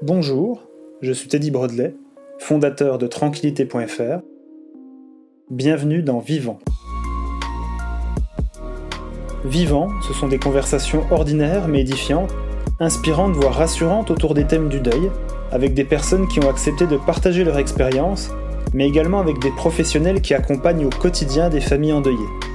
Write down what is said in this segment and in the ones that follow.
Bonjour, je suis Teddy Brodley, fondateur de tranquillité.fr. Bienvenue dans Vivant. Vivant, ce sont des conversations ordinaires mais édifiantes, inspirantes voire rassurantes autour des thèmes du deuil, avec des personnes qui ont accepté de partager leur expérience, mais également avec des professionnels qui accompagnent au quotidien des familles endeuillées.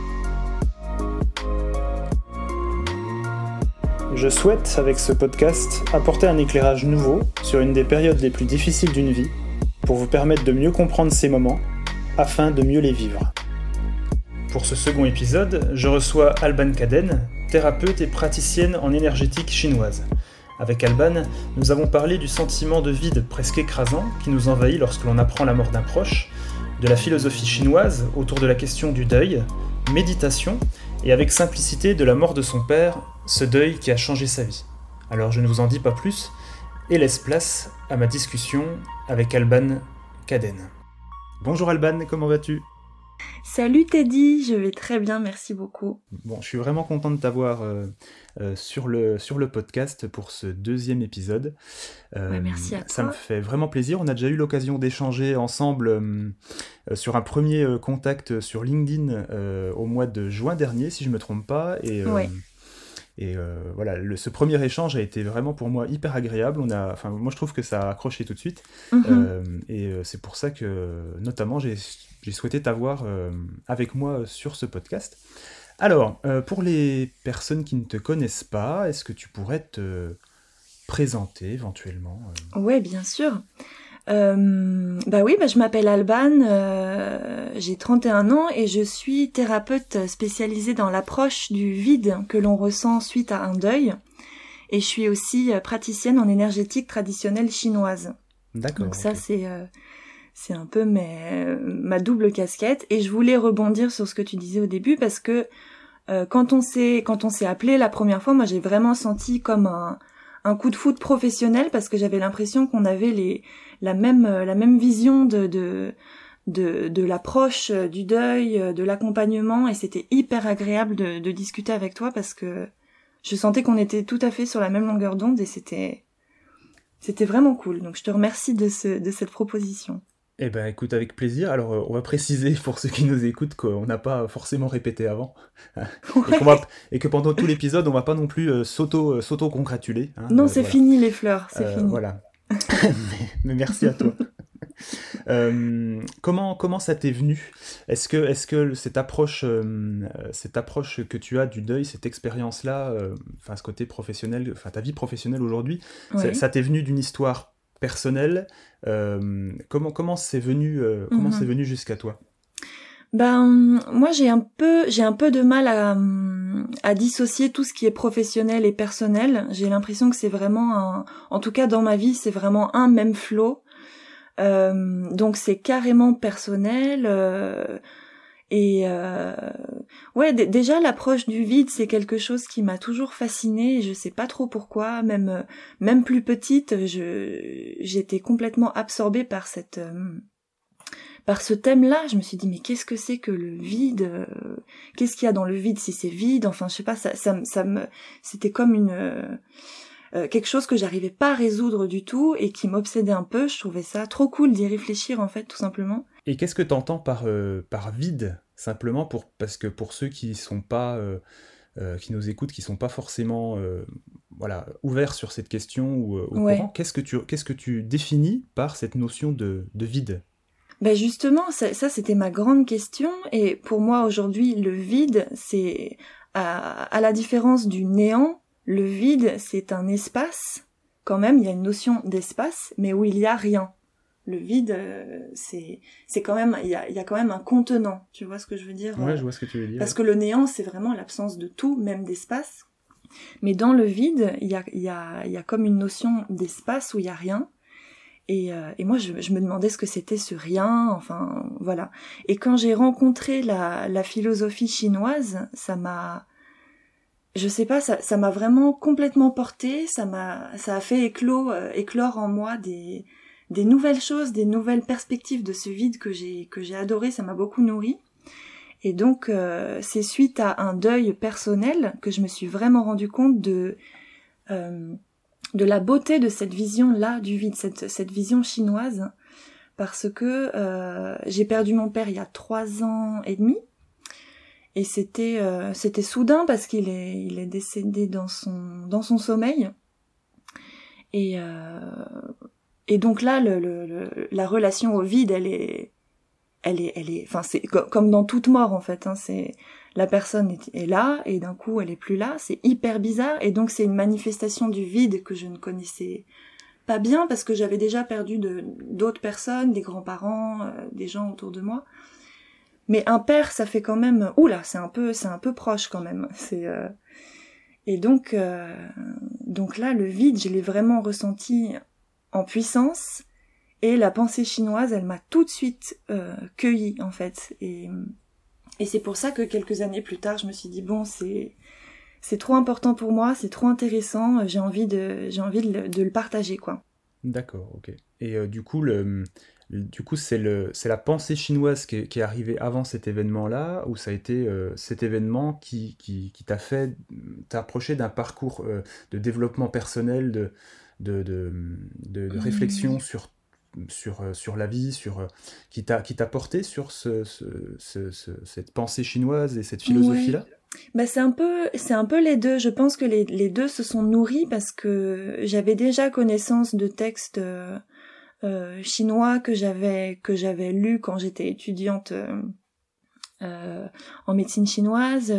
Je souhaite, avec ce podcast, apporter un éclairage nouveau sur une des périodes les plus difficiles d'une vie, pour vous permettre de mieux comprendre ces moments, afin de mieux les vivre. Pour ce second épisode, je reçois Alban Kaden, thérapeute et praticienne en énergétique chinoise. Avec Alban, nous avons parlé du sentiment de vide presque écrasant qui nous envahit lorsque l'on apprend la mort d'un proche, de la philosophie chinoise autour de la question du deuil, méditation, et avec simplicité de la mort de son père, ce deuil qui a changé sa vie. Alors je ne vous en dis pas plus, et laisse place à ma discussion avec Alban Kaden. Bonjour Alban, comment vas-tu? Salut Teddy, je vais très bien, merci beaucoup. Bon, je suis vraiment content de t'avoir euh, euh, sur, le, sur le podcast pour ce deuxième épisode. Euh, merci à toi. Ça me fait vraiment plaisir. On a déjà eu l'occasion d'échanger ensemble sur un premier contact sur LinkedIn au mois de juin dernier, si je ne me trompe pas. Et, et voilà, ce premier échange a été vraiment pour moi hyper agréable. On a, enfin, moi je trouve que ça a accroché tout de suite. Mhm. et c'est pour ça que, notamment, j'ai souhaité t'avoir euh, avec moi sur ce podcast. Alors, euh, pour les personnes qui ne te connaissent pas, est-ce que tu pourrais te présenter éventuellement euh? Oui, bien sûr. Bah oui, bah je m'appelle Alban, j'ai 31 ans et je suis thérapeute spécialisée dans l'approche du vide que l'on ressent suite à un deuil. Et je suis aussi praticienne en énergétique traditionnelle chinoise. D'accord. Donc ça, c'est c'est un peu ma double casquette. Et je voulais rebondir sur ce que tu disais au début parce que euh, quand on s'est quand on s'est appelé la première fois, moi j'ai vraiment senti comme un, un coup de foot professionnel parce que j'avais l'impression qu'on avait les la même la même vision de de de, l'approche du deuil, de l'accompagnement et c'était hyper agréable de, de discuter avec toi parce que je sentais qu'on était tout à fait sur la même longueur d'onde et c'était c'était vraiment cool. Donc je te remercie de ce de cette proposition. Eh ben écoute, avec plaisir. Alors euh, on va préciser pour ceux qui nous écoutent qu'on n'a pas forcément répété avant. Et, que pendant tout l'épisode, on va pas non plus euh, euh, s'auto-congratuler. Hein, non, c'est fini les fleurs, c'est fini. Voilà. mais, merci à toi. comment, comment ça t'est venu? Est-ce que, est que cette, approche, cette approche que tu as du deuil, cette expérience-là, enfin ce côté professionnel, enfin ta vie professionnelle aujourd'hui, ça t'est venu d'une histoire personnel. Euh, comment comment c'est venu euh, comment mhm. c'est venu jusqu'à toi? Ben moi j'ai un peu j'ai un peu de mal à, à dissocier tout ce qui est professionnel et personnel. J'ai l'impression que c'est vraiment un, en tout cas dans ma vie c'est vraiment un même flot. Euh, donc c'est carrément personnel. Et euh, ouais, déjà l'approche du vide, c'est quelque chose qui m'a toujours fascinée. Je sais pas trop pourquoi. Même euh, même plus petite, j'étais complètement absorbée par cette euh, par ce thème-là. Je me suis dit mais qu'est-ce que c'est que le vide euh, Qu'est-ce qu'il y a dans le vide si c'est vide? Enfin, je sais pas. Ça ça, ça me c'était comme une quelque chose que j'arrivais pas à résoudre du tout et qui m'obsédait un peu. Je trouvais ça trop cool d'y réfléchir en fait, tout simplement. Et qu'est-ce que tu entends par, par vide simplement pour parce que pour ceux qui sont pas euh, euh, qui nous écoutent, qui sont pas forcément euh, voilà ouverts sur cette question ou au courant, qu'est-ce que tu qu'est-ce que tu définis par cette notion de, de vide? Ben justement, ça, ça c'était ma grande question. Et pour moi aujourd'hui le vide c'est à, à la différence du néant, le vide c'est un espace. Quand même, il y a une notion d'espace mais où il y a rien le vide, euh, c'est c'est quand même il y a, y a quand même un contenant. Tu vois ce que je veux dire Ouais, je vois ce que tu veux dire. Parce que le néant, c'est vraiment l'absence de tout, même d'espace. Mais dans le vide, il y a il y a il y a comme une notion d'espace où il y a rien. Et, euh, et moi, je, je, me demandais ce que c'était ce rien. Enfin, voilà. Et quand j'ai rencontré la, la philosophie chinoise, ça m'a je sais pas, ça, ça m'a vraiment complètement porté, ça m'a, ça a fait éclos, euh, éclore en moi des, des nouvelles choses, des nouvelles perspectives de ce vide que j'ai que j'ai adoré, ça m'a beaucoup nourri. Et donc euh, c'est suite à un deuil personnel que je me suis vraiment rendu compte de euh, de la beauté de cette vision-là du vide, cette, cette vision chinoise, parce que euh, j'ai perdu mon père il y a trois ans et demi, et c'était euh, c'était soudain parce qu'il est il est décédé dans son dans son sommeil, et euh, et donc là la relation au vide elle est elle est elle est enfin c'est comme dans toute mort en fait hein, c'est la personne est, là et d'un coup elle est plus là, c'est hyper bizarre et donc c'est une manifestation du vide que je ne connaissais pas bien parce que j'avais déjà perdu de d'autres personnes, des grands-parents, euh, des gens autour de moi. Mais un père, ça fait quand même oula, c'est un peu c'est un peu proche quand même. C'est euh, et donc euh, donc là le vide, je l'ai vraiment ressenti en puissance et la pensée chinoise, elle m'a tout de suite cueilli en fait et et c'est pour ça que quelques années plus tard, je me suis dit bon, c'est c'est trop important pour moi, c'est trop intéressant, j'ai envie de j'ai envie de le, partager quoi. D'accord, ok. Et euh, du coup le du coup, c'est la pensée chinoise qui est, qui est, arrivée avant cet événement-là, ou ça a été euh, cet événement qui, qui, qui t'a fait t'approcher d'un parcours euh, de développement personnel, de, de, de, de, de réflexion sur sur, euh, sur la vie, sur, euh, qui t'a porté sur ce, ce, cette pensée chinoise et cette philosophie-là? Bah c'est un peu c'est un peu les deux. Je pense que les, les deux se sont nourris parce que j'avais déjà connaissance de textes euh, euh chinois que j'avais que j'avais lus quand j'étais étudiante euh, en médecine chinoise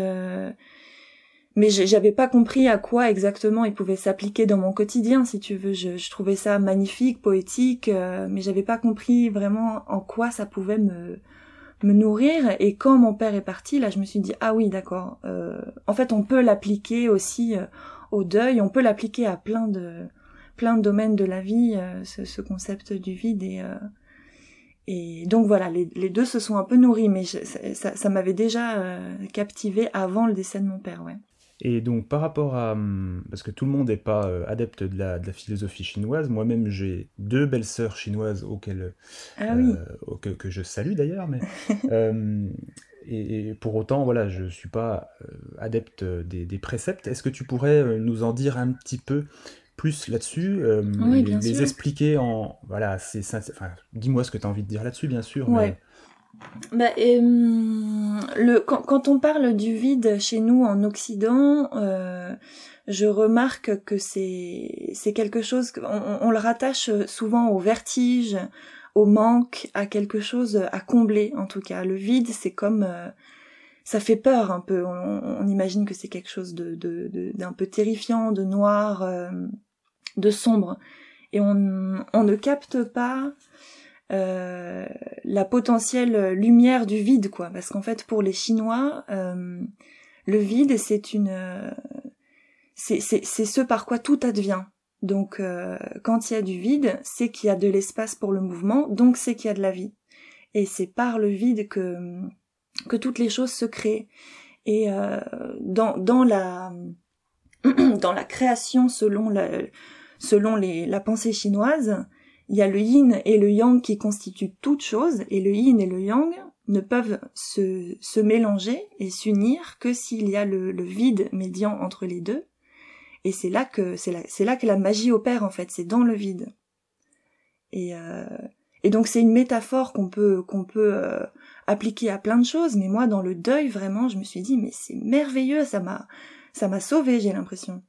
mais j'avais pas compris à quoi exactement il pouvait s'appliquer dans mon quotidien, si tu veux. Je, trouvais ça magnifique, poétique, euh, mais j'avais pas compris vraiment en quoi ça pouvait me me nourrir. Et quand mon père est parti, là, je me suis dit ah oui, d'accord. Euh, en fait, on peut l'appliquer aussi euh, au deuil, on peut l'appliquer à plein de plein de domaines de la vie, euh, ce, ce, concept du vide et et donc voilà, les, deux se sont un peu nourris, mais ça, ça m'avait déjà captivé avant le décès de mon père, ouais. Et donc par rapport à... Hum, parce que tout le monde n'est pas euh, adepte de la, de la, philosophie chinoise, moi-même j'ai deux belles sœurs chinoises auxquelles, ah oui. euh, que je salue d'ailleurs, mais... euh, et, et, pour autant, voilà, je ne suis pas adepte des, des préceptes. Est-ce que tu pourrais nous en dire un petit peu plus là-dessus, oui, les, les expliquer en... Voilà, c'est... Enfin, dis-moi ce que tu as envie de dire là-dessus, bien sûr. Ouais. Mais... Bah, euh, quand, on parle du vide chez nous en Occident, euh, je remarque que c'est quelque chose on, le rattache souvent au vertige, au manque, à quelque chose à combler en tout cas. Le vide, c'est comme euh, ça fait peur un peu. On, imagine que c'est quelque chose d'un peu terrifiant, de noir, de sombre, et on ne capte pas euh, la potentielle lumière du vide, quoi. Parce qu'en fait, pour les Chinois, euh, le vide, c'est une, euh, c'est ce par quoi tout advient. Donc, euh, quand il y a du vide, c'est qu'il y a de l'espace pour le mouvement, donc c'est qu'il y a de la vie. Et c'est par le vide que que toutes les choses se créent. Et euh, dans dans la dans la création selon la selon les, la pensée chinoise, il y a le yin et le yang qui constituent toute chose, et le yin et le yang ne peuvent se, se mélanger et s'unir que s'il y a le, vide médian entre les deux. Et c'est là que c'est là, là que la magie opère en fait, c'est dans le vide. Et, euh, et donc c'est une métaphore qu'on peut qu'on peut euh, appliquer à plein de choses, mais moi dans le deuil vraiment, je me suis dit mais c'est merveilleux, ça m'a ça m'a sauvé, j'ai l'impression.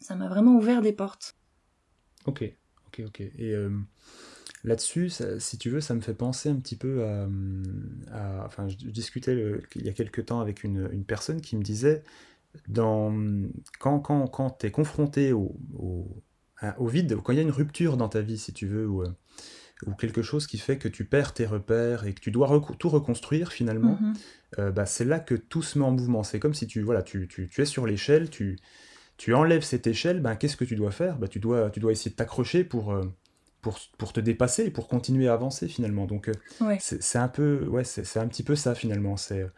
Ça m'a vraiment ouvert des portes. Ok, ok, ok. Et euh, là-dessus, si tu veux, ça me fait penser un petit peu à. à enfin, je, je discutais le, il y a quelques temps avec une, une, personne qui me disait dans, quand, quand, quand tu es confronté au, au, au, vide, quand il y a une rupture dans ta vie, si tu veux, ou, euh, ou quelque chose qui fait que tu perds tes repères et que tu dois rec tout reconstruire finalement, mm -hmm. euh, bah, c'est là que tout se met en mouvement. C'est comme si tu, voilà, tu, tu, tu es sur l'échelle, tu tu enlèves cette échelle, ben, qu'est-ce que tu dois faire? Ben, tu, dois, tu dois essayer de t'accrocher pour, euh, pour, pour te dépasser, pour continuer à avancer finalement. Donc euh, ouais. c'est un peu, ouais, c'est un petit peu ça finalement. C'est euh,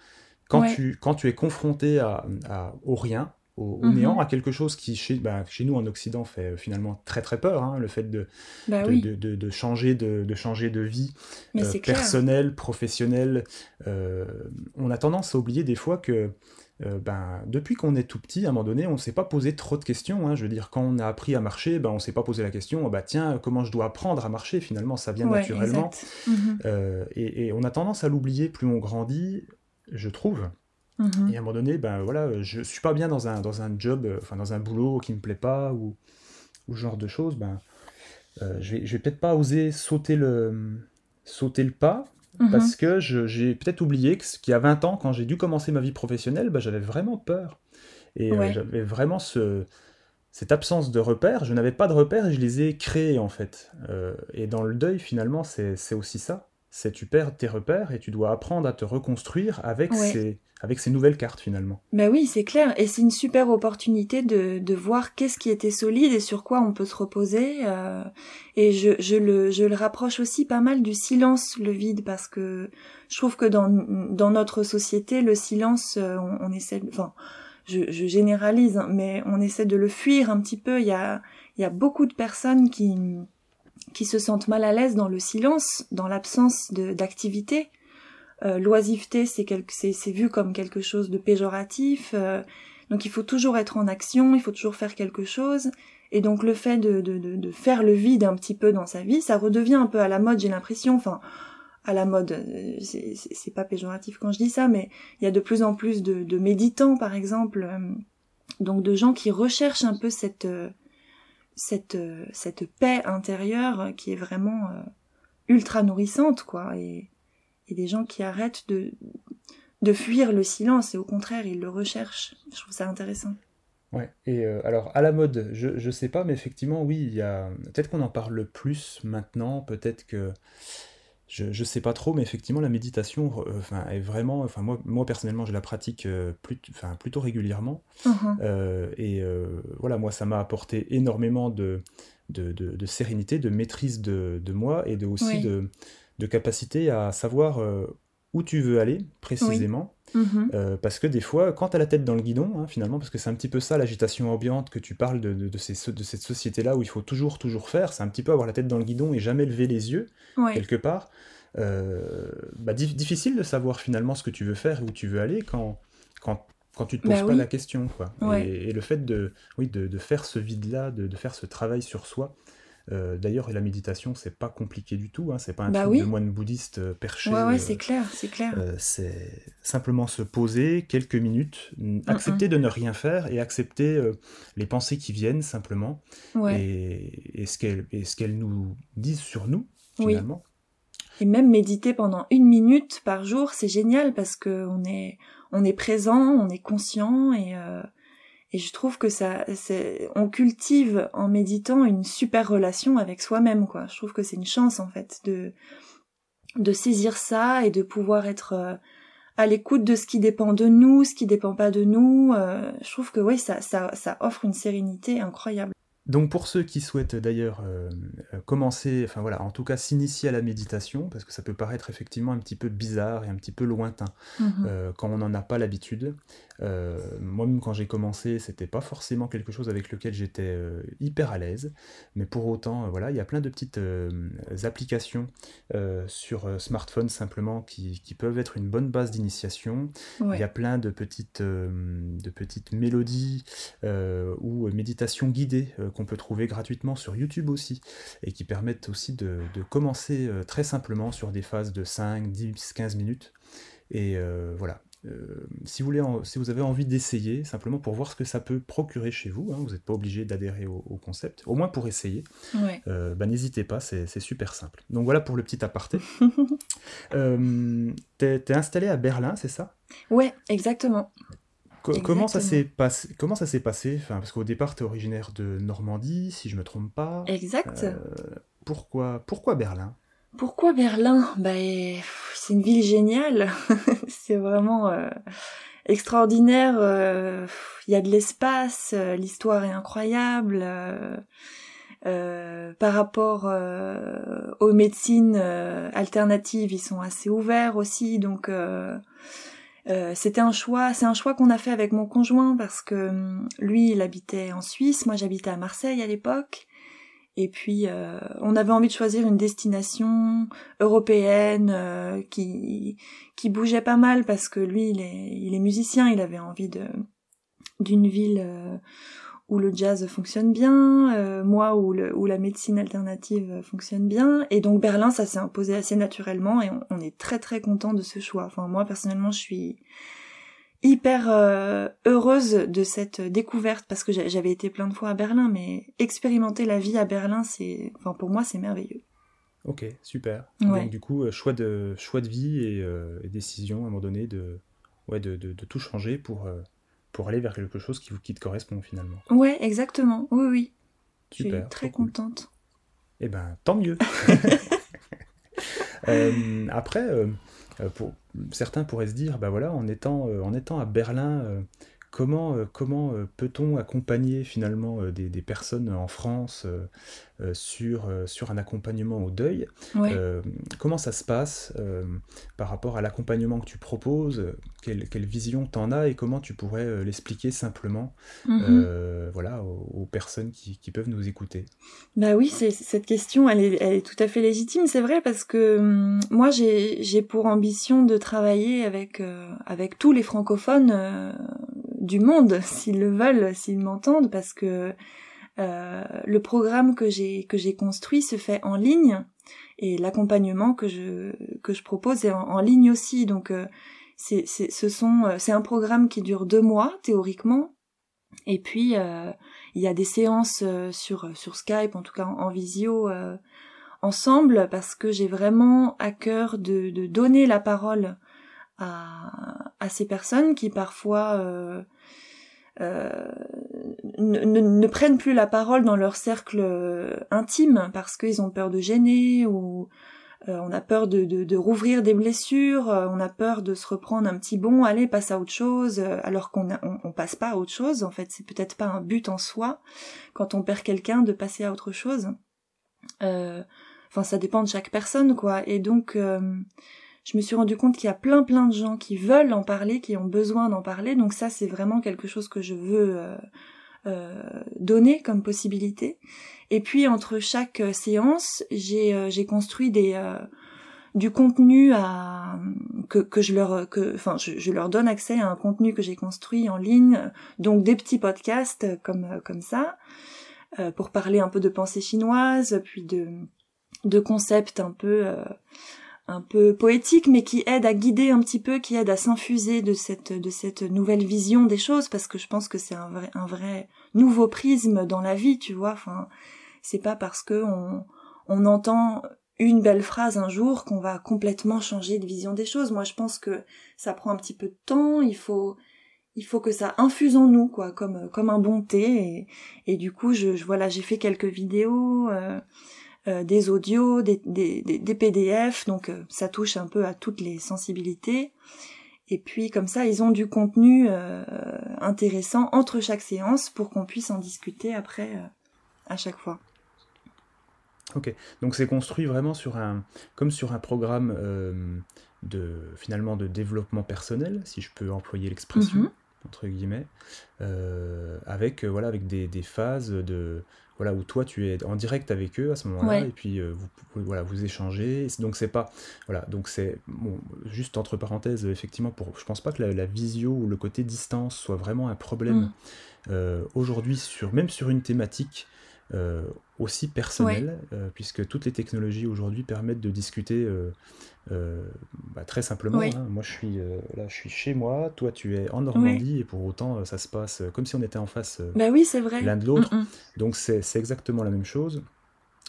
quand, ouais. tu, quand tu es confronté à, à au rien, au, au mm -hmm. néant, à quelque chose qui chez, bah, chez nous en Occident fait finalement très très peur, hein, le fait de, bah de, oui. de, de, de, changer de, de changer de vie euh, personnelle, professionnelle. Euh, on a tendance à oublier des fois que euh, ben, depuis qu'on est tout petit, à un moment donné, on ne s'est pas posé trop de questions. Hein. Je veux dire, quand on a appris à marcher, ben, on ne s'est pas posé la question, bah, tiens, comment je dois apprendre à marcher Finalement, ça vient naturellement. Mhm. Euh, et, on a tendance à l'oublier plus on grandit, je trouve. Mhm. Et à un moment donné, ben, voilà, je ne suis pas bien dans un, dans un job, euh, enfin dans un boulot qui ne me plaît pas, ou, ou ce genre de choses, ben, je vais, vais peut-être pas oser sauter le, sauter le pas, Mhm. Parce que j'ai peut-être oublié qu'il y a 20 ans, quand j'ai dû commencer ma vie professionnelle, bah, j'avais vraiment peur. Et euh, j'avais vraiment ce, cette absence de repères. Je n'avais pas de repères et je les ai créés en fait. Euh, et dans le deuil, finalement, c'est aussi ça. C'est tu perds tes repères et tu dois apprendre à te reconstruire avec ces avec ces nouvelles cartes finalement. Ben oui, c'est clair. Et c'est une super opportunité de, de voir qu'est-ce qui était solide et sur quoi on peut se reposer. Euh, et je, je, le, je le rapproche aussi pas mal du silence, le vide, parce que je trouve que dans, dans notre société, le silence, euh, on, essaie... Enfin, je, je généralise, hein, mais on essaie de le fuir un petit peu. Il y a, il y a beaucoup de personnes qui qui se sentent mal à l'aise dans le silence, dans l'absence d'activité. Euh, l'oisiveté, c'est vu comme quelque chose de péjoratif. Euh, donc il faut toujours être en action, il faut toujours faire quelque chose. Et donc le fait de, de, de, faire le vide un petit peu dans sa vie, ça redevient un peu à la mode, j'ai l'impression. Enfin, à la mode, euh, c'est pas péjoratif quand je dis ça, mais il y a de plus en plus de, de méditants, par exemple, donc de gens qui recherchent un peu cette cette cette paix intérieure qui est vraiment ultra nourrissante, quoi. Et et des gens qui arrêtent de, de fuir le silence et au contraire, ils le recherchent. Je trouve ça intéressant. Ouais, et euh, alors à la mode, je, je sais pas, mais effectivement, oui, il y a. Peut-être qu'on en parle plus maintenant, peut-être que. Je, je sais pas trop, mais effectivement, la méditation euh, est vraiment. Enfin, moi, moi personnellement, je la pratique euh, plus, plutôt régulièrement. Uh-huh. et voilà, moi, ça m'a apporté énormément de, de, de, sérénité, de maîtrise de, de moi et de, aussi de de capacité à savoir euh, où tu veux aller précisément. Mhm. Euh, parce que des fois, quand tu as la tête dans le guidon, hein, finalement, parce que c'est un petit peu ça l'agitation ambiante que tu parles de, de, ces, de cette société-là où il faut toujours, toujours faire, c'est un petit peu avoir la tête dans le guidon et jamais lever les yeux, quelque part. Euh, bah, difficile de savoir finalement ce que tu veux faire et où tu veux aller quand, quand, quand tu te poses bah pas la question. Quoi. Et, le fait de, oui, de, de faire ce vide-là, de, de, faire ce travail sur soi, euh, d'ailleurs, la méditation, c'est pas compliqué du tout. Hein, c'est pas un bah truc de moine bouddhiste euh, perché. Ouais, ouais, c'est euh, clair, c'est clair. c'est simplement se poser quelques minutes, accepter de ne rien faire et accepter les pensées qui viennent simplement et, et, ce qu'elles nous disent sur nous finalement. Et même méditer pendant une minute par jour, c'est génial parce que on est on est présent, on est conscient et et je trouve que ça, on cultive en méditant une super relation avec soi-même. Je trouve que c'est une chance, en fait, de, saisir ça et de pouvoir être euh, à l'écoute de ce qui dépend de nous, ce qui dépend pas de nous. Euh, je trouve que oui, ça offre une sérénité incroyable. Donc pour ceux qui souhaitent d'ailleurs euh, euh, commencer, enfin voilà, en tout cas s'initier à la méditation, parce que ça peut paraître effectivement un petit peu bizarre et un petit peu lointain mhm. euh, quand on n'en a pas l'habitude. Moi-même quand j'ai commencé, c'était pas forcément quelque chose avec lequel j'étais hyper à l'aise, mais pour autant, voilà, il y a plein de petites applications sur smartphone simplement qui, peuvent être une bonne base d'initiation. Il y a plein de petites, de petites mélodies ou méditations guidées qu'on peut trouver gratuitement sur YouTube aussi, et qui permettent aussi de, commencer euh, très simplement sur des phases de 5, 10, 15 minutes. Et euh, voilà. Euh, si, vous voulez si vous avez envie d'essayer, simplement pour voir ce que ça peut procurer chez vous, hein, vous n'êtes pas obligé d'adhérer au, concept, au moins pour essayer, bah, n'hésitez pas, c'est super simple. Donc voilà pour le petit aparté. T'es installé à Berlin, c'est ça? Ouais, exactement comment ça s'est passé Comment ça s'est passé? Enfin, Parce qu'au départ, tu es originaire de Normandie, si je me trompe pas. Exact. Euh, pourquoi, pourquoi Berlin? Pourquoi Berlin? Bah, C'est une ville géniale. c'est vraiment euh, extraordinaire. Euh, il y a de l'espace, l'histoire est incroyable. par rapport aux médecines alternatives, ils sont assez ouverts aussi, donc euh, c'était un choix, c'est un choix qu'on a fait avec mon conjoint parce que hum, lui, il habitait en Suisse, moi j'habitais à Marseille à l'époque. Et puis, euh, on avait envie de choisir une destination européenne euh, qui qui bougeait pas mal parce que lui, il est, il est musicien. Il avait envie de d'une ville où le jazz fonctionne bien, moi où, le, où la médecine alternative fonctionne bien. Et donc Berlin, ça s'est imposé assez naturellement et on, on est très très content de ce choix. Enfin, moi personnellement, je suis hyper euh, heureuse de cette découverte parce que j'avais été plein de fois à Berlin, mais expérimenter la vie à Berlin, c'est, enfin pour moi, c'est merveilleux. Ok, super. Donc du coup, euh, choix de choix de vie euh, et, décision à un moment donné de ouais de, de, tout changer pour pour aller vers quelque chose qui vous qui te correspond finalement. Ouais, exactement. Oui, oui. Super, Je suis très contente. Eh ben, tant mieux. après, pour, certains pourraient se dire, bah voilà, en étant, euh, en étant à Berlin, euh, comment, euh, comment peut-on accompagner finalement des, des, personnes en France sur, sur un accompagnement au deuil? Comment ça se passe par rapport à l'accompagnement que tu proposes? Quelle, quelle, vision t'en as et comment tu pourrais l'expliquer simplement mm-hmm. voilà, aux, personnes qui, qui, peuvent nous écouter? Bah oui, cette question, elle est, elle est, tout à fait légitime, c'est vrai, parce que hum, moi j'ai pour ambition de travailler avec, euh, avec tous les francophones euh, du monde, s'ils le veulent, s'ils m'entendent, parce que euh, le programme que j'ai que j'ai construit se fait en ligne et l'accompagnement que je que je propose est en, ligne aussi. Donc c'est c'est ce sont c'est un programme qui dure deux mois théoriquement. Et puis il y a des séances sur sur Skype, en tout cas en, visio ensemble parce que j'ai vraiment à cœur de, de, donner la parole à, à ces personnes qui parfois euh, euh, ne, ne, prennent plus la parole dans leur cercle intime parce qu'ils ont peur de gêner ou euh, on a peur de, rouvrir des blessures, on a peur de se reprendre un petit bon, allez, passe à autre chose, alors qu'on on, passe pas à autre chose. En fait, c'est peut-être pas un but en soi quand on perd quelqu'un de passer à autre chose. Euh, Enfin, ça dépend de chaque personne, quoi. Et donc, euh, je me suis rendu compte qu'il y a plein plein de gens qui veulent en parler, qui ont besoin d'en parler. Donc ça, c'est vraiment quelque chose que je veux euh, euh, donner comme possibilité. Et puis entre chaque séance, j'ai j'ai construit des du contenu à que, que je leur que enfin je, leur donne accès à un contenu que j'ai construit en ligne donc des petits podcasts comme comme ça pour parler un peu de pensée chinoise puis de de concepts un peu euh, un peu poétiques mais qui aident à guider un petit peu qui aident à s'infuser de cette de cette nouvelle vision des choses parce que je pense que c'est un vrai un vrai nouveau prisme dans la vie tu vois. Enfin c'est pas parce que on on entend une belle phrase un jour qu'on va complètement changer de vision des choses. Moi je pense que ça prend un petit peu de temps il faut il faut que ça infuse en nous quoi comme comme un bon thé. Et, et du coup je, je voilà j'ai fait quelques vidéos euh, euh, des audios, des, des, des, PDF, donc euh, ça touche un peu à toutes les sensibilités. Et puis comme ça, ils ont du contenu euh, intéressant entre chaque séance pour qu'on puisse en discuter après à chaque fois. Ok, donc c'est construit vraiment sur un, comme sur un programme de finalement de développement personnel, si je peux employer l'expression. Mhm. entre guillemets, avec voilà avec des, des phases de voilà où toi tu es en direct avec eux à ce moment-là et puis euh, vous voilà vous échangez donc c'est pas voilà donc c'est bon, juste entre parenthèses effectivement pour je pense pas que la, visio ou le côté distance soit vraiment un problème mm. euh, aujourd'hui sur même sur une thématique euh, aussi personnelle puisque toutes les technologies aujourd'hui permettent de discuter euh, bah, très simplement, hein. moi je suis euh, là, je suis chez moi, toi tu es en Normandie et pour autant euh, ça se passe comme si on était en face bah oui, vrai. l'un de l'autre. Mm, mm. Donc c'est exactement la même chose.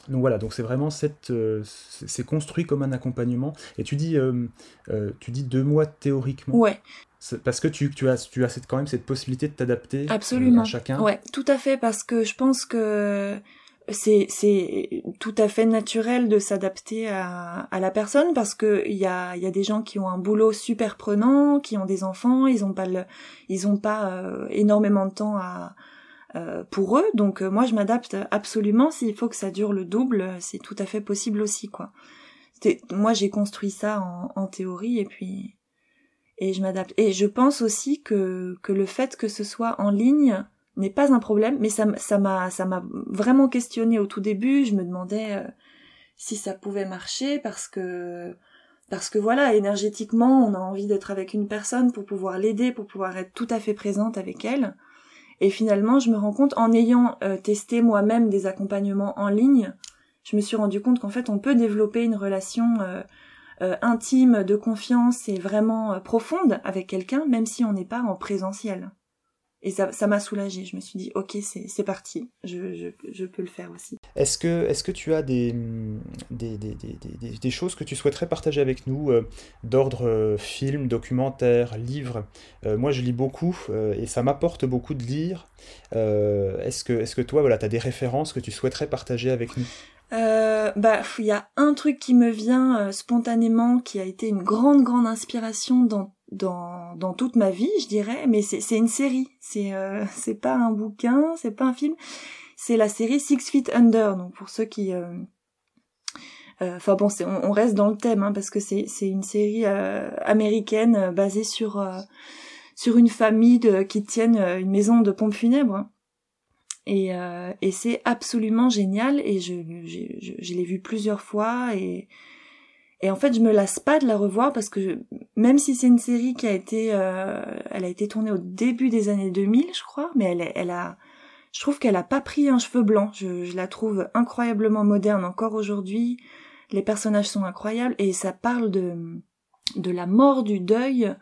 Donc voilà, donc c'est vraiment cette, c'est construit comme un accompagnement. Et tu dis, tu dis deux mois théoriquement. Ouais. Parce que tu, tu as, tu as cette, quand même cette possibilité de t'adapter à chacun. Ouais, tout à fait, parce que je pense que c'est c'est tout à fait naturel de s'adapter à, à la personne parce que il y a y a des gens qui ont un boulot super prenant, qui ont des enfants, ils ont pas le, ils ont pas euh, énormément de temps à euh, pour eux. Donc euh, moi je m'adapte absolument. S'il faut que ça dure le double, c'est tout à fait possible aussi quoi. Moi j'ai construit ça en, en théorie et puis et je m'adapte. Et je pense aussi que que le fait que ce soit en ligne n'est pas un problème, mais ça m'a ça m'a vraiment questionné au tout début. Je me demandais euh, si ça pouvait marcher parce que parce que voilà, énergétiquement, on a envie d'être avec une personne pour pouvoir l'aider, pour pouvoir être tout à fait présente avec elle. Et finalement, je me rends compte, en ayant euh, testé moi-même des accompagnements en ligne, je me suis rendu compte qu'en fait, on peut développer une relation euh, euh, intime, de confiance et vraiment profonde avec quelqu'un, même si on n'est pas en présentiel. Et ça, ça m'a soulagée. Je me suis dit, ok, c'est parti, je, peux le faire aussi. Est-ce que, est que tu as des, des, des, des, choses que tu souhaiterais partager avec nous, euh, d'ordre euh, film, documentaire, livre? Euh, Moi, je lis beaucoup et ça m'apporte beaucoup de lire. est-ce que, est que toi, voilà, tu as des références que tu souhaiterais partager avec nous? Bah, il y a un truc qui me vient spontanément, qui a été une grande, grande inspiration dans dans, dans toute ma vie, je dirais, mais c'est une série. C'est euh, c'est pas un bouquin, c'est pas un film. C'est la série Six Feet Under. Donc pour ceux qui euh, euh, Enfin bon, on, on, reste dans le thème hein, parce que c'est c'est une série américaine basée sur sur une famille de, qui tiennent une maison de pompes funèbres. Et, et c'est absolument génial et je, je, je, je l'ai vu plusieurs fois et et en fait, je me lasse pas de la revoir parce que même si c'est une série qui a été, euh, elle a été tournée au début des années 2000, je crois, mais elle, elle a, je trouve qu'elle a pas pris un cheveu blanc. Je, je la trouve incroyablement moderne encore aujourd'hui. Les personnages sont incroyables et ça parle de de la mort, du deuil,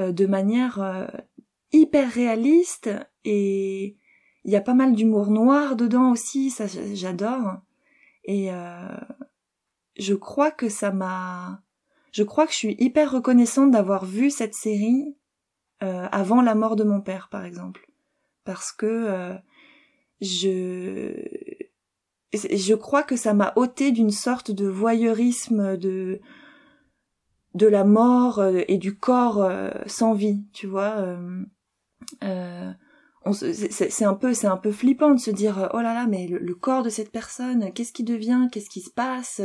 euh, de manière euh, hyper réaliste et il y a pas mal d'humour noir dedans aussi. Ça, j'adore. Et euh, je crois que ça m'a je crois que je suis hyper reconnaissante d'avoir vu cette série euh, avant la mort de mon père par exemple parce que euh, je je crois que ça m'a ôté d'une sorte de voyeurisme de de la mort et du corps sans vie tu vois c'est un peu c'est un peu flippant de se dire oh là là mais le corps de cette personne qu'est-ce qui devient qu'est-ce qui se passe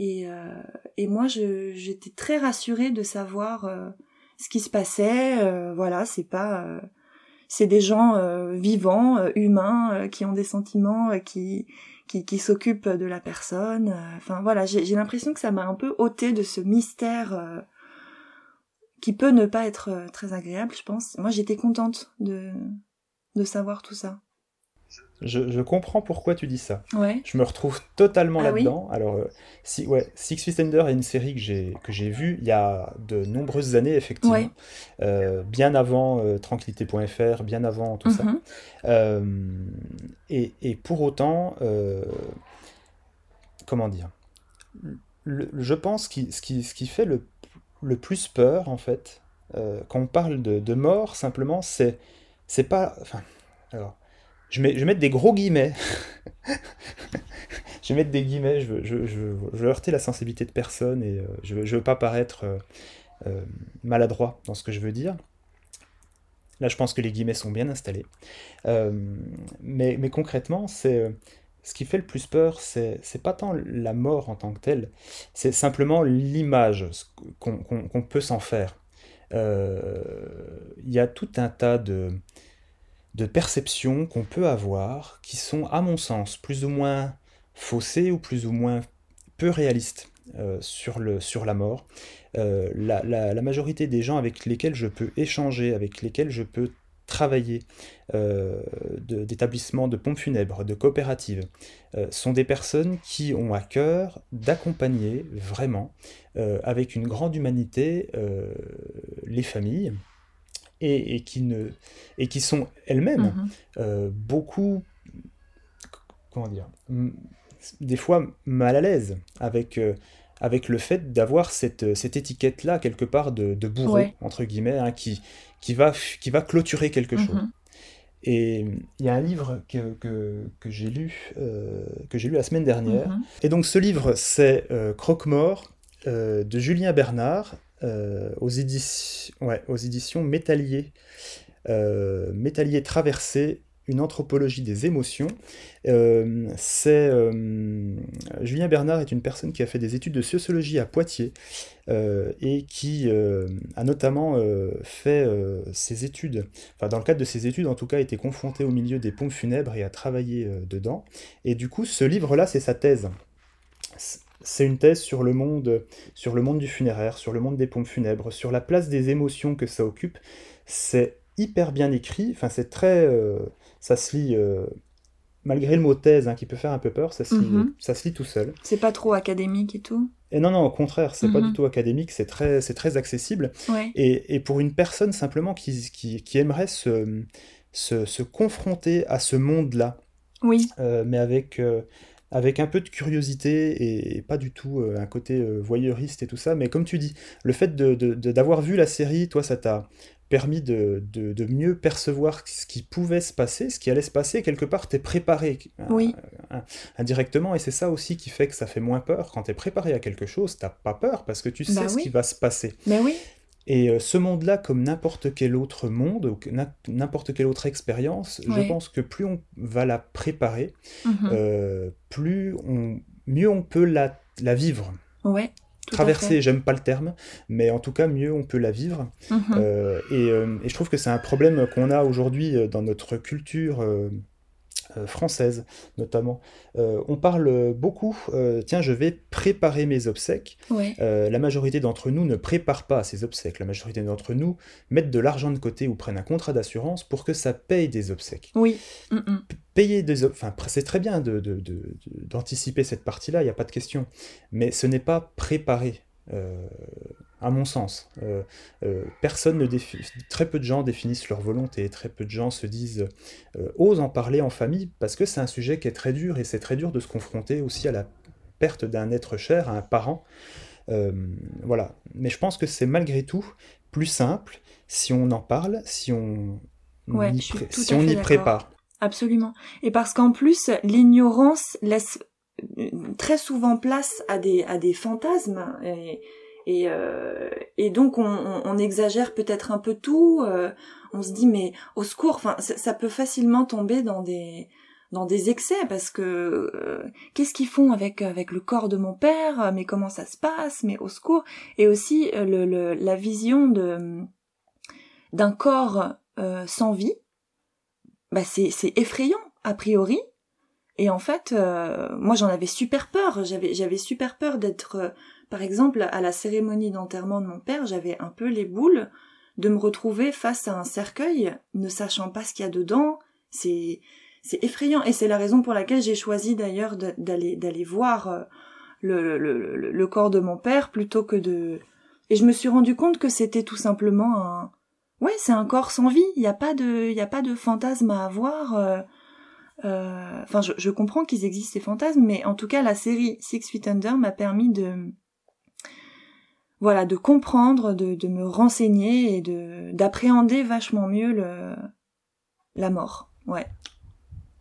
et, euh, et moi, j'étais très rassurée de savoir euh, ce qui se passait. Euh, voilà, c'est pas, c'est des gens vivants, humains, qui ont des sentiments, qui qui, qui s'occupent de la personne. Enfin voilà, j'ai l'impression que ça m'a un peu ôté de ce mystère qui peut ne pas être très agréable, je pense. Moi, j'étais contente de de savoir tout ça. Je, comprends pourquoi tu dis ça. Ouais. Je me retrouve totalement ah là-dedans. Alors, euh, si, ouais, Six Feet Under est une série que j'ai que j'ai vue il y a de nombreuses années effectivement, euh, bien avant euh, Tranquillité.fr, bien avant tout ça. Mm-hmm. Et, et, pour autant, comment dire, je pense que ce qui, ce qui fait le, le plus peur en fait, quand on parle de, mort simplement, c'est c'est pas, enfin, alors je, vais mettre des gros guillemets. je vais mettre des guillemets, je veux, heurter la sensibilité de personne et euh, je veux, veux, pas paraître euh, euh, maladroit dans ce que je veux dire. Là, je pense que les guillemets sont bien installés. mais, mais, concrètement, c'est ce qui fait le plus peur, c'est pas tant la mort en tant que telle, c'est simplement l'image qu'on peut s'en faire. Il y a tout un tas de, de perceptions qu'on peut avoir qui sont, à mon sens, plus ou moins faussées ou plus ou moins peu réalistes euh, sur, le, sur la mort. Euh, la, majorité des gens avec lesquels je peux échanger, avec lesquels je peux travailler euh, d'établissements de, pompes funèbres, de coopératives, sont des personnes qui ont à cœur d'accompagner vraiment, avec une grande humanité, les familles, et, qui, ne, et qui sont elles-mêmes mhm. euh, beaucoup, comment dire, des fois mal à l'aise avec, euh, avec le fait d'avoir cette, cette étiquette-là, quelque part, de, de bourreau, entre guillemets, hein, qui, qui, va, qui va clôturer quelque mhm. chose. Et il y a un livre que, que, que j'ai lu, euh, que lu la semaine dernière. Mhm. Et donc ce livre, c'est Croque-mort de Julien Bernard euh, aux, éditions, ouais, aux éditions Métallier, euh, Métallier Traversé, une anthropologie des émotions. Euh, euh, Julien Bernard est une personne qui a fait des études de sociologie à Poitiers euh, et qui a notamment fait ses études, enfin dans le cadre de ses études en tout cas, été confronté au milieu des pompes funèbres et a travaillé dedans. Et du coup, ce livre-là, c'est sa thèse. C'est une thèse sur le monde, sur le monde du funéraire, sur le monde des pompes funèbres, sur la place des émotions que ça occupe. C'est hyper bien écrit. Enfin, c'est très, ça se lit malgré le mot thèse hein, qui peut faire un peu peur, ça se, lit, mhm. ça se lit tout seul. C'est pas trop académique et tout? Et non, non, au contraire, c'est pas mhm. du tout académique, c'est très, c'est très accessible. Et, et, pour une personne simplement qui, qui, qui aimerait se, se, se, confronter à ce monde-là, oui. Euh, mais avec, euh, avec un peu de curiosité et, pas du tout euh, un côté voyeuriste et tout ça, mais comme tu dis, le fait de, d'avoir vu la série, toi, ça t'a permis de, de, mieux percevoir ce qui pouvait se passer, ce qui allait se passer, quelque part, t'es préparé oui. indirectement, et c'est ça aussi qui fait que ça fait moins peur. Quand t'es préparé à quelque chose, t'as pas peur, parce que tu sais bah ce qui va se passer. Mais oui. Et euh, ce monde-là, comme n'importe quel autre monde, ou n'importe quelle autre expérience, je pense que plus on va la préparer, mhm. euh, plus on, mieux on peut la, la vivre. Ouais. Traverser, j'aime pas le terme, mais en tout cas, mieux on peut la vivre. Mhm. Euh, et, et, je trouve que c'est un problème qu'on a aujourd'hui dans notre culture euh, française notamment. Euh, on parle beaucoup, euh, tiens, je vais préparer mes obsèques. la majorité d'entre nous ne prépare pas ces obsèques. La majorité d'entre nous mettent de l'argent de côté ou prennent un contrat d'assurance pour que ça paye des obsèques. Oui. Payer des enfin, c'est très bien d'anticiper de, cette partie-là, il n'y a pas de question. Mais ce n'est pas préparer à mon sens. Euh, euh, personne ne très peu de gens définissent leur volonté, très peu de gens se disent, euh, osent en parler en famille, parce que c'est un sujet qui est très dur, et c'est très dur de se confronter aussi à la perte d'un être cher, à un parent. voilà. Mais je pense que c'est malgré tout plus simple si on en parle, si on, y, si on y prépare. Absolument. Et parce qu'en plus, l'ignorance laisse très souvent place à des, à des fantasmes. Et, et, euh, et donc on, on, exagère peut-être un peu tout. Euh, on se dit mais au secours. Enfin, ça, peut facilement tomber dans des dans des excès parce que euh, qu'est-ce qu'ils font avec avec le corps de mon père? Mais comment ça se passe? Mais au secours. Et aussi le, le, la vision de d'un corps sans vie. Bah c'est c'est effrayant a priori. Et en fait, moi j'en avais super peur. J'avais j'avais super peur d'être par exemple, à la cérémonie d'enterrement de mon père, j'avais un peu les boules de me retrouver face à un cercueil, ne sachant pas ce qu'il y a dedans. C'est effrayant et c'est la raison pour laquelle j'ai choisi d'ailleurs d'aller d'aller voir euh, le, corps de mon père plutôt que de et je me suis rendu compte que c'était tout simplement un ouais c'est un corps sans vie il n'y a pas de il a pas de fantasme à avoir euh, euh, enfin je, je comprends qu'ils existent ces fantasmes mais en tout cas la série Six Feet Under m'a permis de voilà, de comprendre, de, de me renseigner et de d'appréhender vachement mieux le, la mort. Ouais.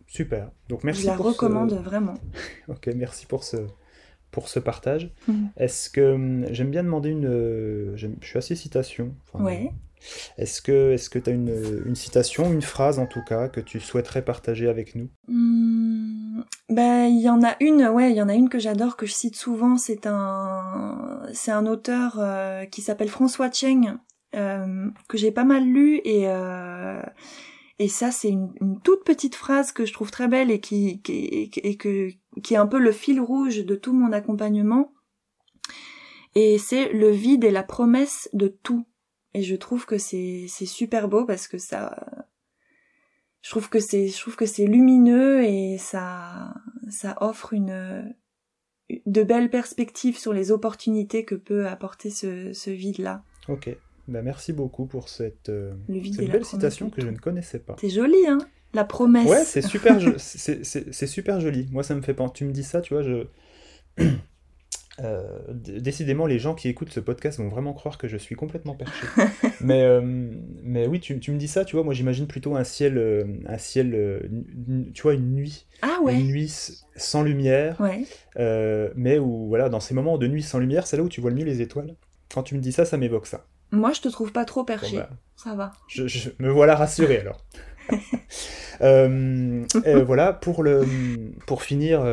Super. Donc merci. Je la recommande vraiment. ok, merci pour ce pour ce partage. Mhm. Est-ce que hum, j'aime bien demander une, euh, je suis assez citation. ouais. Est-ce que est-ce que tu as une, une, citation, une phrase en tout cas que tu souhaiterais partager avec nous? Mmh, Ben il y en a une, ouais, il y en a une que j'adore que je cite souvent. C'est un c'est un auteur euh, qui s'appelle François Cheng euh, que j'ai pas mal lu et euh, et ça c'est une, toute petite phrase que je trouve très belle et qui, qui et que qui est un peu le fil rouge de tout mon accompagnement. Et c'est le vide et la promesse de tout. Et je trouve que c'est c'est super beau parce que ça je trouve que c'est je trouve que c'est lumineux et ça ça offre une de belles perspectives sur les opportunités que peut apporter ce, ce vide là. OK. Bah merci beaucoup pour cette, euh, cette belle citation que je ne connaissais pas. C'est joli hein La promesse. Ouais, c'est super c'est super joli. Moi ça me fait penser tu me dis ça, tu vois, je euh, décidément, les gens qui écoutent ce podcast vont vraiment croire que je suis complètement perché. mais, euh, mais oui, tu, tu, me dis ça, tu vois, moi j'imagine plutôt un ciel, euh, un ciel tu vois, une nuit. Ah ouais. Une nuit sans lumière. Ouais. mais où, voilà, dans ces moments de nuit sans lumière, c'est là où tu vois le mieux les étoiles. Quand tu me dis ça, ça m'évoque ça. Moi, je te trouve pas trop perché. Bah, ça va. Je, me voilà rassuré alors. Voilà, pour, le, pour finir,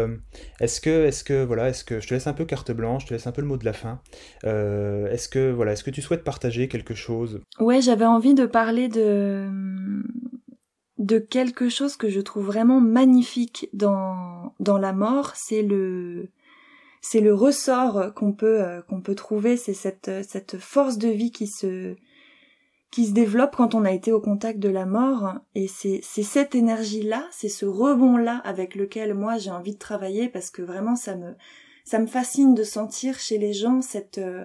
est-ce que, est que, voilà, est-ce que je te laisse un peu carte blanche, je te laisse un peu le mot de la fin. est-ce que, voilà, est-ce que tu souhaites partager quelque chose? Ouais, j'avais envie de parler de de quelque chose que je trouve vraiment magnifique dans dans la mort, c'est le c'est le ressort qu'on peut euh, qu'on peut trouver, c'est cette cette force de vie qui se qui se développe quand on a été au contact de la mort. Et c'est cette énergie là, c'est ce rebond là avec lequel moi j'ai envie de travailler parce que vraiment ça me ça me fascine de sentir chez les gens cette euh,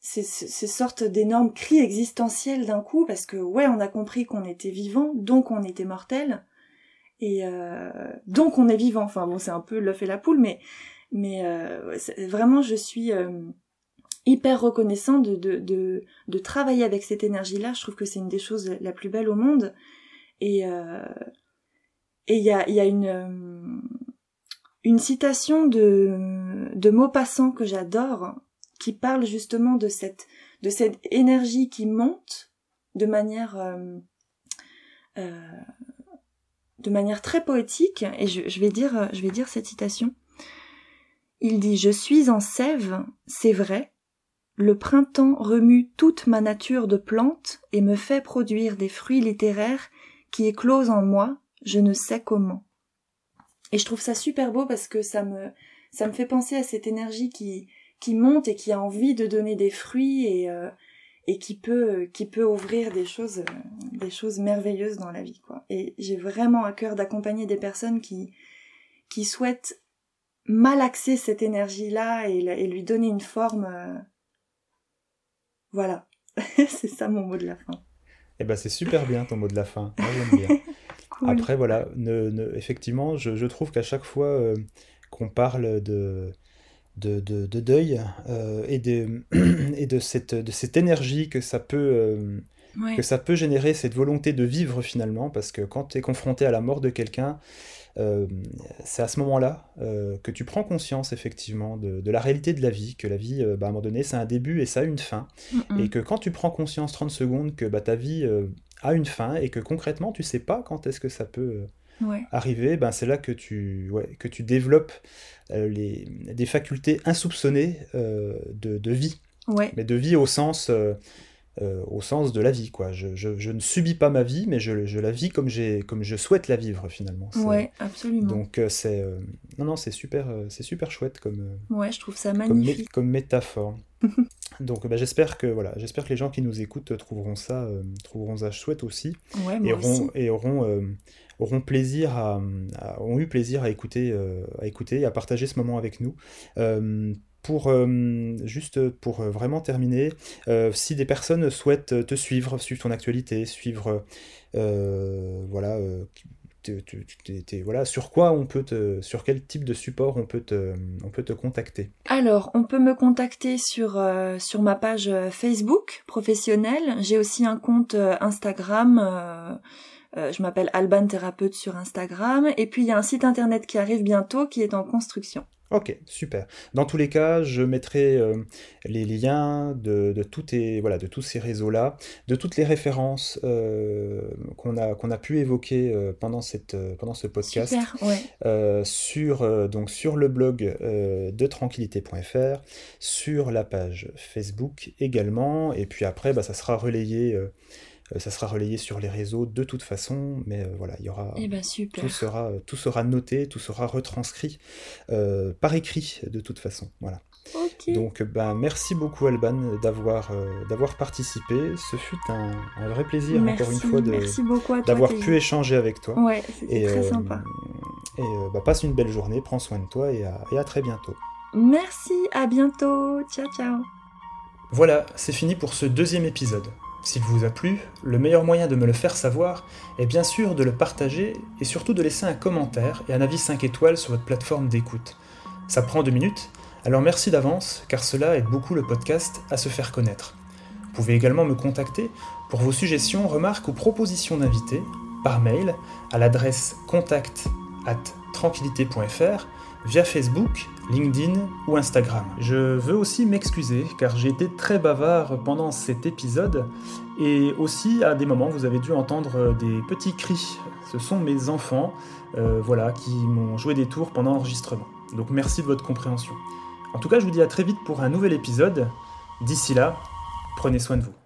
ces, ces sortes d'énormes cris existentiels d'un coup parce que ouais on a compris qu'on était vivant donc on était mortel. Et euh, donc on est vivant. Enfin bon c'est un peu l'œuf et la poule mais mais euh, vraiment, je suis euh, hyper reconnaissant de, de, de, de, travailler avec cette énergie-là. Je trouve que c'est une des choses la plus belle au monde. Et euh, et il y a, y a une, une citation de, de Maupassant que j'adore, qui parle justement de cette, de cette énergie qui monte de manière... de manière très poétique et je, je, vais dire je vais dire cette citation il dit Je suis en sève, c'est vrai. Le printemps remue toute ma nature de plante et me fait produire des fruits littéraires qui éclosent en moi, je ne sais comment. Et je trouve ça super beau parce que ça me, ça me fait penser à cette énergie qui, qui monte et qui a envie de donner des fruits et, euh, et qui peut, qui peut ouvrir des choses, des choses merveilleuses dans la vie, quoi. Et j'ai vraiment à cœur d'accompagner des personnes qui, qui souhaitent malaxer cette énergie-là et, lui donner une forme. Euh, voilà, c'est ça mon mot de la fin. Eh ben c'est super bien ton mot de la fin. Moi j'aime bien. Après voilà, ne, effectivement, je, trouve qu'à chaque fois euh, qu'on parle de de, de, deuil euh, et, de, et de, cette, de cette énergie que ça peut que ça peut générer cette volonté de vivre finalement, parce que quand tu es confronté à la mort de quelqu'un, euh, c'est à ce moment-là euh, que tu prends conscience effectivement de, la réalité de la vie, que la vie, euh, bah, à un moment donné, c'est un début et ça a une fin. Et que quand tu prends conscience 30 secondes que bah, ta vie a une fin et que concrètement, tu sais pas quand est-ce que ça peut... arriver, ben c'est là que tu, ouais, que tu développes les, des facultés insoupçonnées de, de, vie. Mais de vie au sens, euh, au sens de la vie. Quoi. Je, je, ne subis pas ma vie, mais je, je la vis comme, comme je souhaite la vivre finalement. Ouais, absolument. Donc euh, c'est euh, non non c'est super c'est super chouette comme ouais je trouve ça magnifique comme, métaphore. Donc bah, j'espère que voilà j'espère que les gens qui nous écoutent trouveront ça trouveront ça chouette aussi ouais, et auront et auront auront plaisir à, ont eu plaisir à écouter à écouter et à partager ce moment avec nous pour euh, juste pour euh, vraiment terminer, euh, si des personnes souhaitent te suivre, suivre ton actualité, suivre voilà, sur quoi on peut te, sur quel type de support on peut te, contacter? Alors, on peut me contacter sur ma page Facebook professionnelle. J'ai aussi un compte Instagram. Je m'appelle Alban Thérapeute sur Instagram. Et puis, il y a un site internet qui arrive bientôt qui est en construction. Ok, super. Dans tous les cas, je mettrai euh, les liens de, de, voilà, de tous ces réseaux-là, de toutes les références euh, qu'on a, qu'on a pu évoquer euh, pendant, cette, pendant ce podcast sur, donc sur le blog de tranquillité.fr, sur la page Facebook également, et puis après, bah, ça sera relayé euh, ça sera relayé sur les réseaux de toute façon, mais euh, voilà, il y aura eh ben, tout sera tout sera noté, tout sera retranscrit euh, par écrit de toute façon. Voilà. Donc ben merci beaucoup Alban d'avoir d'avoir participé. Ce fut un, vrai plaisir encore une fois d'avoir pu échanger avec toi. Ouais, c'était très sympa. Et bah, passe une belle journée, prends soin de toi et à, et à très bientôt. Merci, à bientôt. Ciao ciao. Voilà, c'est fini pour ce deuxième épisode. S'il vous a plu, le meilleur moyen de me le faire savoir est bien sûr de le partager et surtout de laisser un commentaire et un avis 5 étoiles sur votre plateforme d'écoute. Ça prend deux minutes, alors merci d'avance car cela aide beaucoup le podcast à se faire connaître. Vous pouvez également me contacter pour vos suggestions, remarques ou propositions d'invités par mail à l'adresse contact at via Facebook, LinkedIn ou Instagram. Je veux aussi m'excuser car j'ai été très bavard pendant cet épisode et aussi à des moments vous avez dû entendre des petits cris. Ce sont mes enfants euh, voilà, qui m'ont joué des tours pendant l'enregistrement. Donc merci de votre compréhension. En tout cas, je vous dis à très vite pour un nouvel épisode. D'ici là, prenez soin de vous.